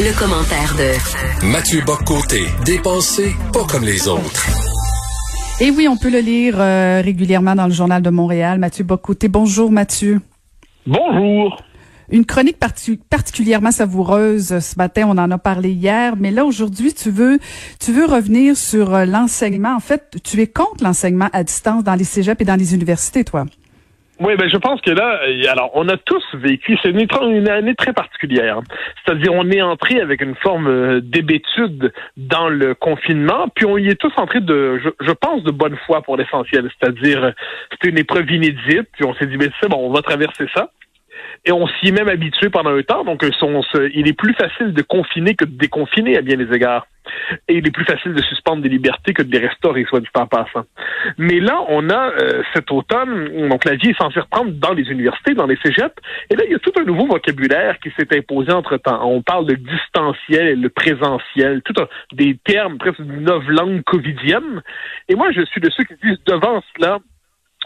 Le, commentaire de Mathieu Boccoté, dépensé pas comme les autres. Et oui, on peut le lire euh, régulièrement dans le Journal de Montréal. Mathieu Boccoté. Bonjour, Mathieu. Bonjour. Une chronique particulièrement savoureuse ce matin, on en a parlé hier, mais là aujourd'hui, tu veux tu veux revenir sur euh, l'enseignement. En fait, tu es contre l'enseignement à distance dans les cégeps et dans les universités, toi. Oui, ben je pense que là, euh, alors on a tous vécu, c'est une, année très particulière. C'est-à-dire on est entré avec une forme euh, d'hébétude dans le confinement, puis on y est tous entrés de, je, pense, de bonne foi pour l'essentiel. C'est-à-dire c'était une épreuve inédite, puis on s'est dit, mais c'est bon, on va traverser ça et on s'y est même habitué pendant un temps. Donc, il est plus facile de confiner que de déconfiner à bien des égards. Et il est plus facile de suspendre des libertés que de les restaurer, soit du temps passant. Mais là, on a euh, cet automne, donc la vie est censée reprendre dans les universités, dans les cégeps, et là, il y a tout un nouveau vocabulaire qui s'est imposé entre-temps. On parle de distanciel et le présentiel, tout un, des termes presque d'une langue covidienne. Et moi, je suis de ceux qui disent devant cela,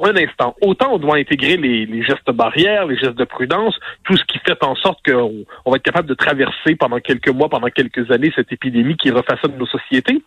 un instant. Autant on doit intégrer les, gestes barrières, les gestes de prudence, tout ce qui fait en sorte qu'on on va être capable de traverser pendant quelques mois, pendant quelques années cette épidémie qui refaçonne nos sociétés.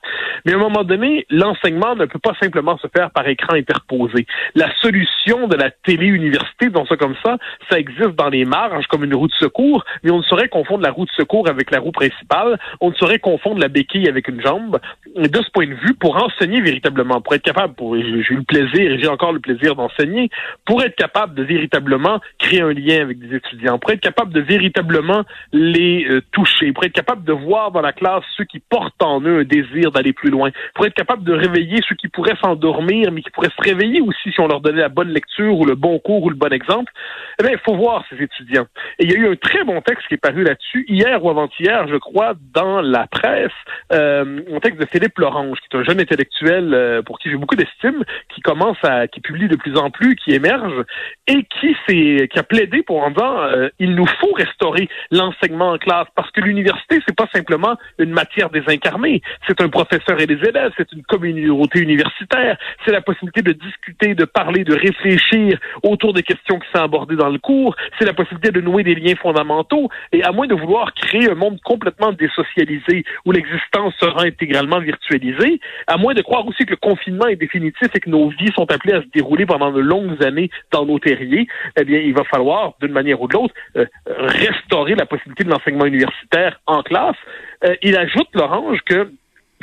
Mais à un moment donné, l'enseignement ne peut pas simplement se faire par écran interposé. La solution de la télé-université, dans ça comme ça, ça existe dans les marges comme une roue de secours, mais on ne saurait confondre la roue de secours avec la roue principale. On ne saurait confondre la béquille avec une jambe. De ce point de vue, pour enseigner véritablement, pour être capable, pour, j'ai eu le plaisir j'ai encore le plaisir d'enseigner, pour être capable de véritablement créer un lien avec des étudiants, pour être capable de véritablement les euh, toucher, pour être capable de voir dans la classe ceux qui portent en eux un désir d'aller plus loin, pour être capable de réveiller ceux qui pourraient s'endormir, mais qui pourraient se réveiller aussi si on leur donnait la bonne lecture ou le bon cours ou le bon exemple, eh bien, il faut voir ces étudiants. Et il y a eu un très bon texte qui est paru là-dessus, hier ou avant-hier, je crois, dans la presse, euh, un texte de Philippe Lorange, qui est un jeune intellectuel euh, pour qui j'ai beaucoup d'estime, qui commence à, qui publie de plus en plus, qui émerge, et qui s'est, qui a plaidé pour en disant, euh, il nous faut restaurer l'enseignement en classe, parce que l'université, c'est pas simplement une matière désincarnée, c'est un professeur et des élèves, c'est une communauté universitaire, c'est la possibilité de discuter, de parler, de réfléchir autour des questions qui sont abordées dans le cours, c'est la possibilité de nouer des liens fondamentaux, et à moins de vouloir créer un monde complètement désocialisé où l'existence sera intégralement virtualisée, à moins de croire aussi que le confinement est définitif et que nos vies sont appelées à se dérouler pendant de longues années dans nos terriers, eh bien, il va falloir, d'une manière ou de l'autre, euh, restaurer la possibilité de l'enseignement universitaire en classe. Euh, il ajoute, Lorange, que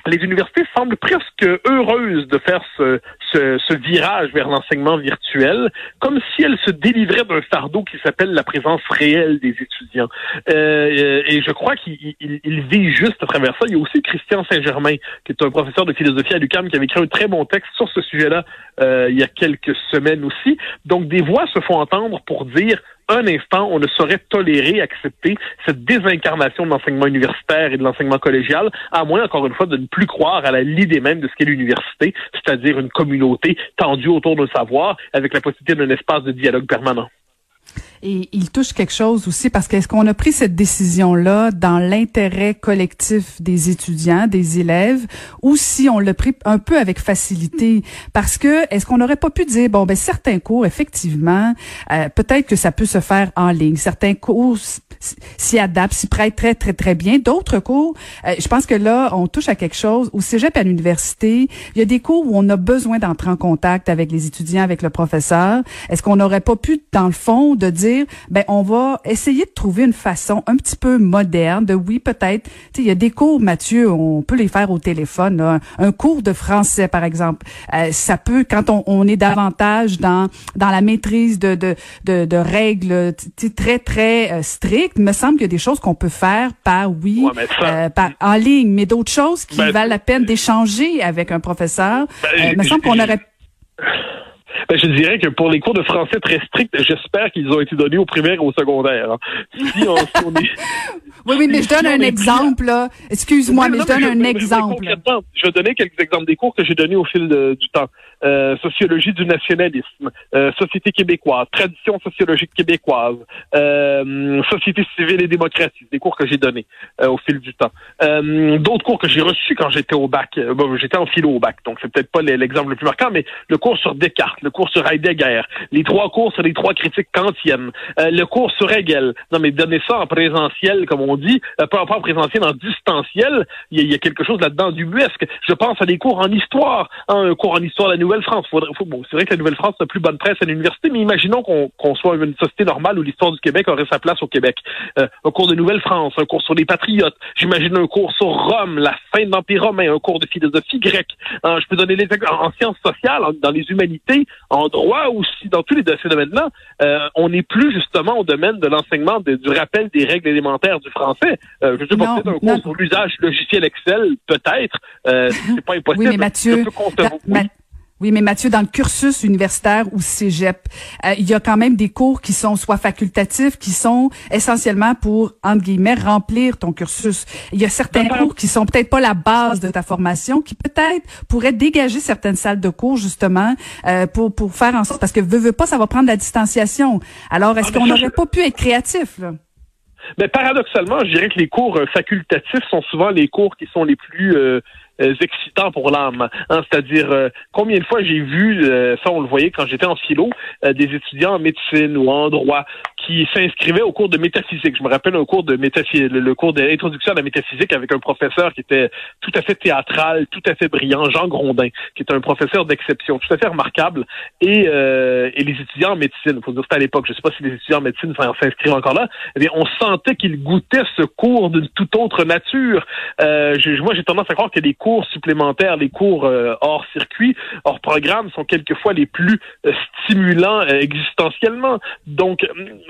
les universités semblent presque heureuses de faire ce, ce, virage vers l'enseignement virtuel, comme si elles se délivraient d'un fardeau qui s'appelle la présence réelle des étudiants. Euh, et je crois qu'il vit juste à travers ça. Il y a aussi Christian Saint-Germain, qui est un professeur de philosophie à l'UQAM, qui avait écrit un très bon texte sur ce sujet-là euh, il y a quelques semaines aussi. Donc des voix se font entendre pour dire un instant, on ne saurait tolérer, accepter cette désincarnation de l'enseignement universitaire et de l'enseignement collégial, à moins, encore une fois, de ne plus croire à la l'idée même de ce qu'est l'université, c'est-à-dire une communauté tendue autour d'un savoir avec la possibilité d'un espace de dialogue permanent. Et il touche quelque chose aussi parce qu'est-ce qu'on a pris cette décision-là dans l'intérêt collectif des étudiants, des élèves, ou si on l'a pris un peu avec facilité? Parce que est-ce qu'on n'aurait pas pu dire, bon, ben certains cours, effectivement, euh, peut-être que ça peut se faire en ligne. Certains cours s'y adaptent, s'y prêtent très, très, très bien. D'autres cours, euh, je pense que là, on touche à quelque chose. Au cégep à l'université, il y a des cours où on a besoin d'entrer en contact avec les étudiants, avec le professeur. Est-ce qu'on n'aurait pas pu, dans le fond, de dire ben on va essayer de trouver une façon un petit peu moderne de oui peut-être, il y a des cours Mathieu, on peut les faire au téléphone, un cours de français par exemple, euh, ça peut quand on, est davantage dans dans la maîtrise de de de, de règles très très euh, strictes, il me semble qu'il y a des choses qu'on peut faire par oui euh, par en ligne, mais d'autres choses qui ben, valent la peine d'échanger avec un professeur. Ben, me semble qu'on aurait ben, je dirais que pour les cours de français très stricts, j'espère qu'ils ont été donnés au primaire et au secondaire. Hein. Si on, Oui, oui, mais je donne un exemple, là. Excuse-moi, mais je donne un exemple. Je vais donner quelques exemples des cours que j'ai donnés au fil du temps. Euh, sociologie du nationalisme, euh, société québécoise, tradition sociologique québécoise, euh, société civile et démocratie, des cours que j'ai donnés au fil du temps. D'autres cours que j'ai reçus quand j'étais au bac, bon, j'étais en philo au bac, donc c'est peut-être pas l'exemple le plus marquant, mais le cours sur Descartes, le cours sur Heidegger, les trois cours sur les trois critiques kantiennes, le cours sur Hegel. Non, mais donner ça en présentiel, comme on dit, pas, en présentiel, en distanciel, il y, a quelque chose là-dedans du buesque. Je pense à des cours en histoire, hein, un cours en histoire de la nouvelle france bon, c'est vrai que la Nouvelle-France n'a plus bonne presse à l'université, mais imaginons qu'on soit une société normale où l'histoire du Québec aurait sa place au Québec. Euh, un cours de Nouvelle-France, un cours sur les patriotes, j'imagine un cours sur Rome, la fin de l'Empire romain, un cours de philosophie grecque. Hein, je peux donner les en, en sciences sociales, dans les humanités, en droit aussi, dans tous les ces domaines-là, euh, on n'est plus justement au domaine de l'enseignement du rappel des règles élémentaires du français. Euh, je sais pas, peut-être un cours sur l'usage logiciel Excel, peut-être. Euh, c'est pas impossible. Oui, mais Mathieu, oui, mais Mathieu, dans le cursus universitaire ou cégep, euh, il y a quand même des cours qui sont soit facultatifs, qui sont essentiellement pour, entre guillemets, remplir ton cursus. Il y a certains cours qui sont peut-être pas la base de ta formation, qui peut-être pourraient dégager certaines salles de cours, justement, euh, pour, pour faire en sorte, parce que veux, veux pas, ça va prendre la distanciation. Alors, est-ce ah, qu'on n'aurait pas pu être créatif, là? Mais paradoxalement, je dirais que les cours euh, facultatifs sont souvent les cours qui sont les plus euh, excitants pour l'âme. Hein, C'est-à-dire, euh, combien de fois j'ai vu, euh, ça on le voyait quand j'étais en philo, des étudiants en médecine ou en droit qui s'inscrivaient au cours de métaphysique. Je me rappelle un cours de métaphysique, le cours d'introduction à la métaphysique avec un professeur qui était tout à fait théâtral, tout à fait brillant, Jean Grondin, qui est un professeur d'exception, tout à fait remarquable. Et, et les étudiants en médecine, faut dire c'était à l'époque, je sais pas si les étudiants en médecine s'inscrivent encore là, eh on sentait qu'ils goûtaient ce cours d'une toute autre nature. Je, moi, j'ai tendance à croire que les cours supplémentaires, les cours euh, hors circuit, hors programme sont quelquefois les plus euh, stimulants euh, existentiellement. Donc,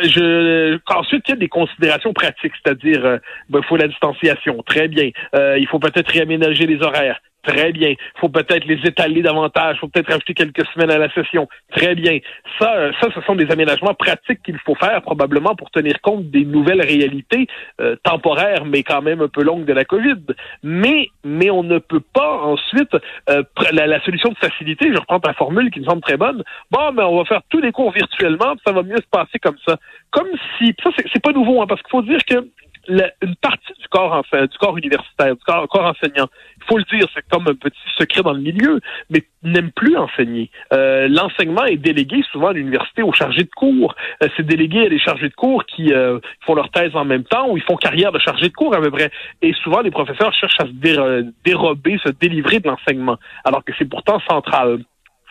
je ensuite il y a des considérations pratiques, c'est-à-dire ben, il faut la distanciation, très bien. il faut peut-être réaménager les horaires. Très bien. Faut peut-être les étaler davantage. Faut peut-être rajouter quelques semaines à la session. Très bien. Ça, euh, ça, ce sont des aménagements pratiques qu'il faut faire probablement pour tenir compte des nouvelles réalités euh, temporaires, mais quand même un peu longues de la COVID. Mais, mais on ne peut pas ensuite euh, la, la, solution de facilité. Je reprends ta formule qui me semble très bonne. Bon, mais on va faire tous les cours virtuellement, ça va mieux se passer comme ça. Comme si ça, c'est pas nouveau, hein, parce qu'il faut dire que une partie du corps du corps universitaire, du corps, enseignant, il faut le dire, c'est comme un petit secret dans le milieu, mais n'aime plus enseigner. Euh, l'enseignement est délégué souvent à l'université aux chargés de cours. Euh, c'est délégué à des chargés de cours qui euh, font leur thèse en même temps ou ils font carrière de chargés de cours à peu près. Et souvent, les professeurs cherchent à se dérober, se délivrer de l'enseignement, alors que c'est pourtant central.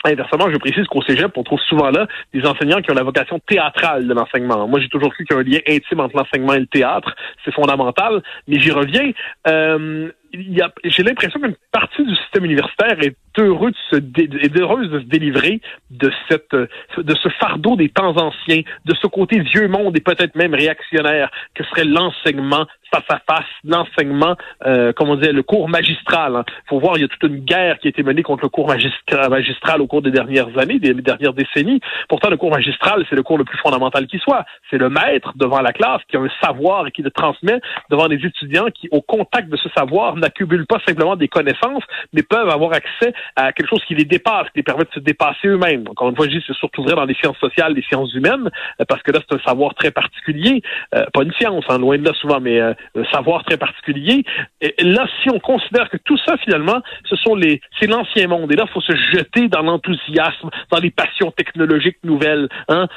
Inversement, je précise qu'au cégep, on trouve souvent là des enseignants qui ont la vocation théâtrale de l'enseignement. Moi, j'ai toujours cru qu'il y a un lien intime entre l'enseignement et le théâtre. C'est fondamental. Mais j'y reviens. Euh, j'ai l'impression qu'une partie du système universitaire est heureuse de se délivrer de cette de ce fardeau des temps anciens, de ce côté vieux monde et peut-être même réactionnaire que serait l'enseignement face à face, l'enseignement, euh, comme on le cours magistral. Il hein. faut voir, il y a toute une guerre qui a été menée contre le cours magistral au cours des dernières années, des dernières décennies. Pourtant, le cours magistral, c'est le cours le plus fondamental qui soit. C'est le maître devant la classe qui a un savoir et qui le transmet devant des étudiants qui, au contact de ce savoir, n'accumulent pas simplement des connaissances, mais peuvent avoir accès à quelque chose qui les dépasse, qui les permet de se dépasser eux-mêmes. Encore une fois, je dis, c'est surtout vrai dans les sciences sociales, les sciences humaines, euh, parce que là, c'est un savoir très particulier. Euh, pas une science, hein, loin de là souvent, mais euh, un savoir très particulier. Et là, si on considère que tout ça, finalement, ce sont les, c'est l'ancien monde. Et là, il faut se jeter dans l'enthousiasme, dans les passions technologiques nouvelles. Hein?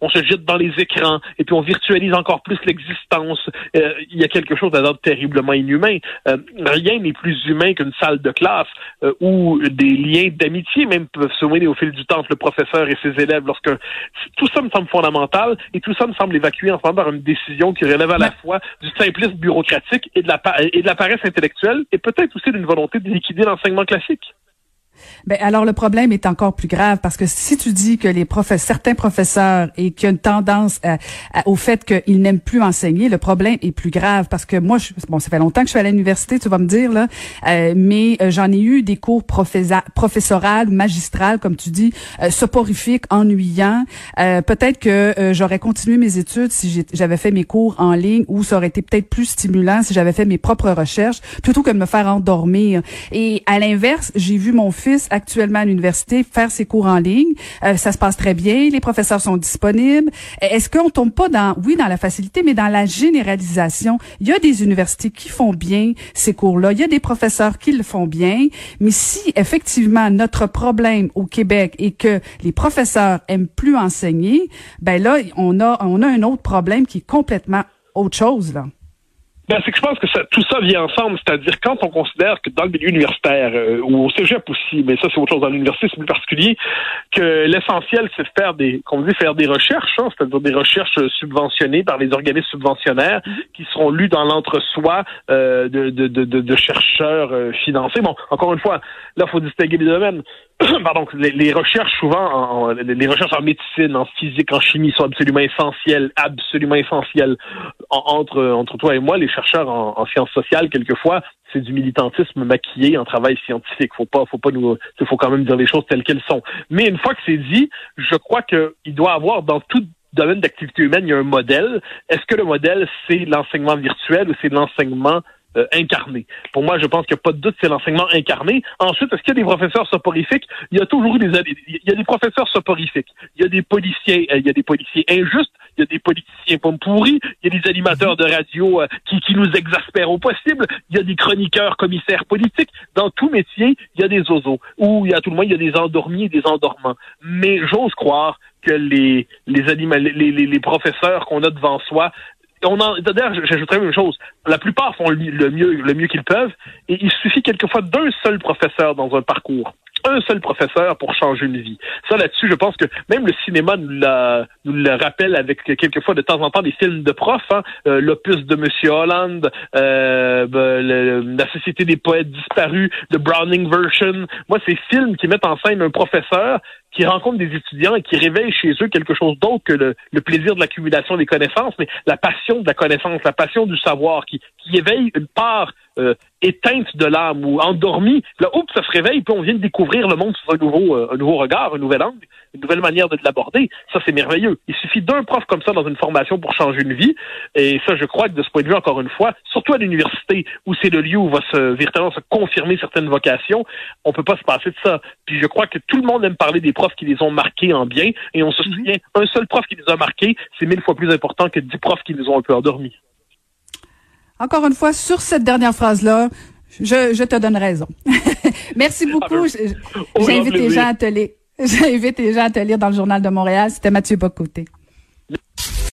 on se jette dans les écrans et puis on virtualise encore plus l'existence. il y a quelque chose d'ordre terriblement inhumain rien n'est plus humain qu'une salle de classe euh, où des liens d'amitié même peuvent se au fil du temps entre le professeur et ses élèves. Lorsque tout ça me semble fondamental et tout ça me semble évacué ensemble par une décision qui relève à la fois du simplisme bureaucratique et de la, et de la paresse intellectuelle et peut-être aussi d'une volonté de liquider l'enseignement classique. Ben alors le problème est encore plus grave parce que si tu dis que les professeurs, certains professeurs et qu'il y a une tendance au fait qu'ils n'aiment plus enseigner, le problème est plus grave parce que moi, je, bon, ça fait longtemps que je suis à l'université, tu vas me dire là, euh, mais euh, j'en ai eu des cours professoral, magistral, comme tu dis, euh, soporifiques, ennuyants. peut-être que j'aurais continué mes études si j'avais fait mes cours en ligne ou ça aurait été peut-être plus stimulant si j'avais fait mes propres recherches plutôt que de me faire endormir. Et à l'inverse, j'ai vu mon fils actuellement à l'université faire ses cours en ligne. Euh, ça se passe très bien, les professeurs sont disponibles. Est-ce qu'on tombe pas dans, oui, dans la facilité, mais dans la généralisation? Il y a des universités qui font bien ces cours-là. Il y a des professeurs qui le font bien. Mais si effectivement notre problème au Québec est que les professeurs aiment plus enseigner, ben là, on a, on a un autre problème qui est complètement autre chose, là. Ben, c'est que je pense que tout ça vient ensemble, c'est-à-dire quand on considère que dans le milieu universitaire euh, ou au cégep aussi, mais ça c'est autre chose dans l'université, c'est plus particulier, que l'essentiel c'est de faire des, qu'on dit faire des recherches, hein, c'est-à-dire des recherches subventionnées par les organismes subventionnaires qui seront lues dans l'entre-soi euh, de, de, de, chercheurs euh, financés. Bon, encore une fois, là faut distinguer les domaines. pardon, les, recherches souvent, en, les recherches en médecine, en physique, en chimie sont absolument essentielles, absolument essentielles. entre entre toi et moi, les chercheurs en, sciences sociales, quelquefois, c'est du militantisme maquillé en travail scientifique. Faut pas, faut pas nous, faut quand même dire les choses telles qu'elles sont. Mais une fois que c'est dit, je crois qu'il doit avoir dans tout domaine d'activité humaine, il y a un modèle. Est-ce que le modèle, c'est l'enseignement virtuel ou c'est l'enseignement euh, incarné. Pour moi, je pense qu'il n'y a pas de doute, c'est l'enseignement incarné. Ensuite, est-ce qu'il y a des professeurs soporifiques? Il y a toujours eu des, il y a des professeurs soporifiques. Il y a des policiers, euh, il y a des policiers injustes, il y a des politiciens pommes pourris, il y a des animateurs de radio euh, qui, qui nous exaspèrent au possible, il y a des chroniqueurs, commissaires politiques. Dans tout métier, il y a des oiseaux. Ou il y a tout le moins, il y a des endormis et des endormants. Mais j'ose croire que les les, les, les, les professeurs qu'on a devant soi on en, d'ailleurs, j'ajouterais une chose. La plupart font le mieux, le mieux qu'ils peuvent, et il suffit quelquefois d'un seul professeur dans un parcours un seul professeur pour changer une vie. Ça, là-dessus, je pense que même le cinéma nous, nous le rappelle avec quelquefois de temps en temps des films de profs, hein, euh, l'opus de Monsieur Holland, euh, ben, la Société des poètes disparus, de Browning Version. Moi, ces films qui mettent en scène un professeur qui rencontre des étudiants et qui réveille chez eux quelque chose d'autre que le, plaisir de l'accumulation des connaissances, mais la passion de la connaissance, la passion du savoir, qui, qui éveille une part euh, éteinte de l'âme ou endormie. Là, oups, ça se réveille, puis on vient de découvrir le monde sous un nouveau, euh, un nouveau regard, un nouvel angle, une nouvelle manière de l'aborder. Ça, c'est merveilleux. Il suffit d'un prof comme ça dans une formation pour changer une vie. Et ça, je crois que de ce point de vue, encore une fois, surtout à l'université, où c'est le lieu où va se véritablement se confirmer certaines vocations, on peut pas se passer de ça. Puis je crois que tout le monde aime parler des profs qui les ont marqués en bien. Et on se mhm. souvient, un seul prof qui les a marqués, c'est mille fois plus important que dix profs qui les ont un peu endormis. Encore une fois, sur cette dernière phrase-là, je, te donne raison. Merci beaucoup. Ah, ben, j'invite les gens à te lire. J'invite les gens à te lire dans le Journal de Montréal. C'était Mathieu Bocoté.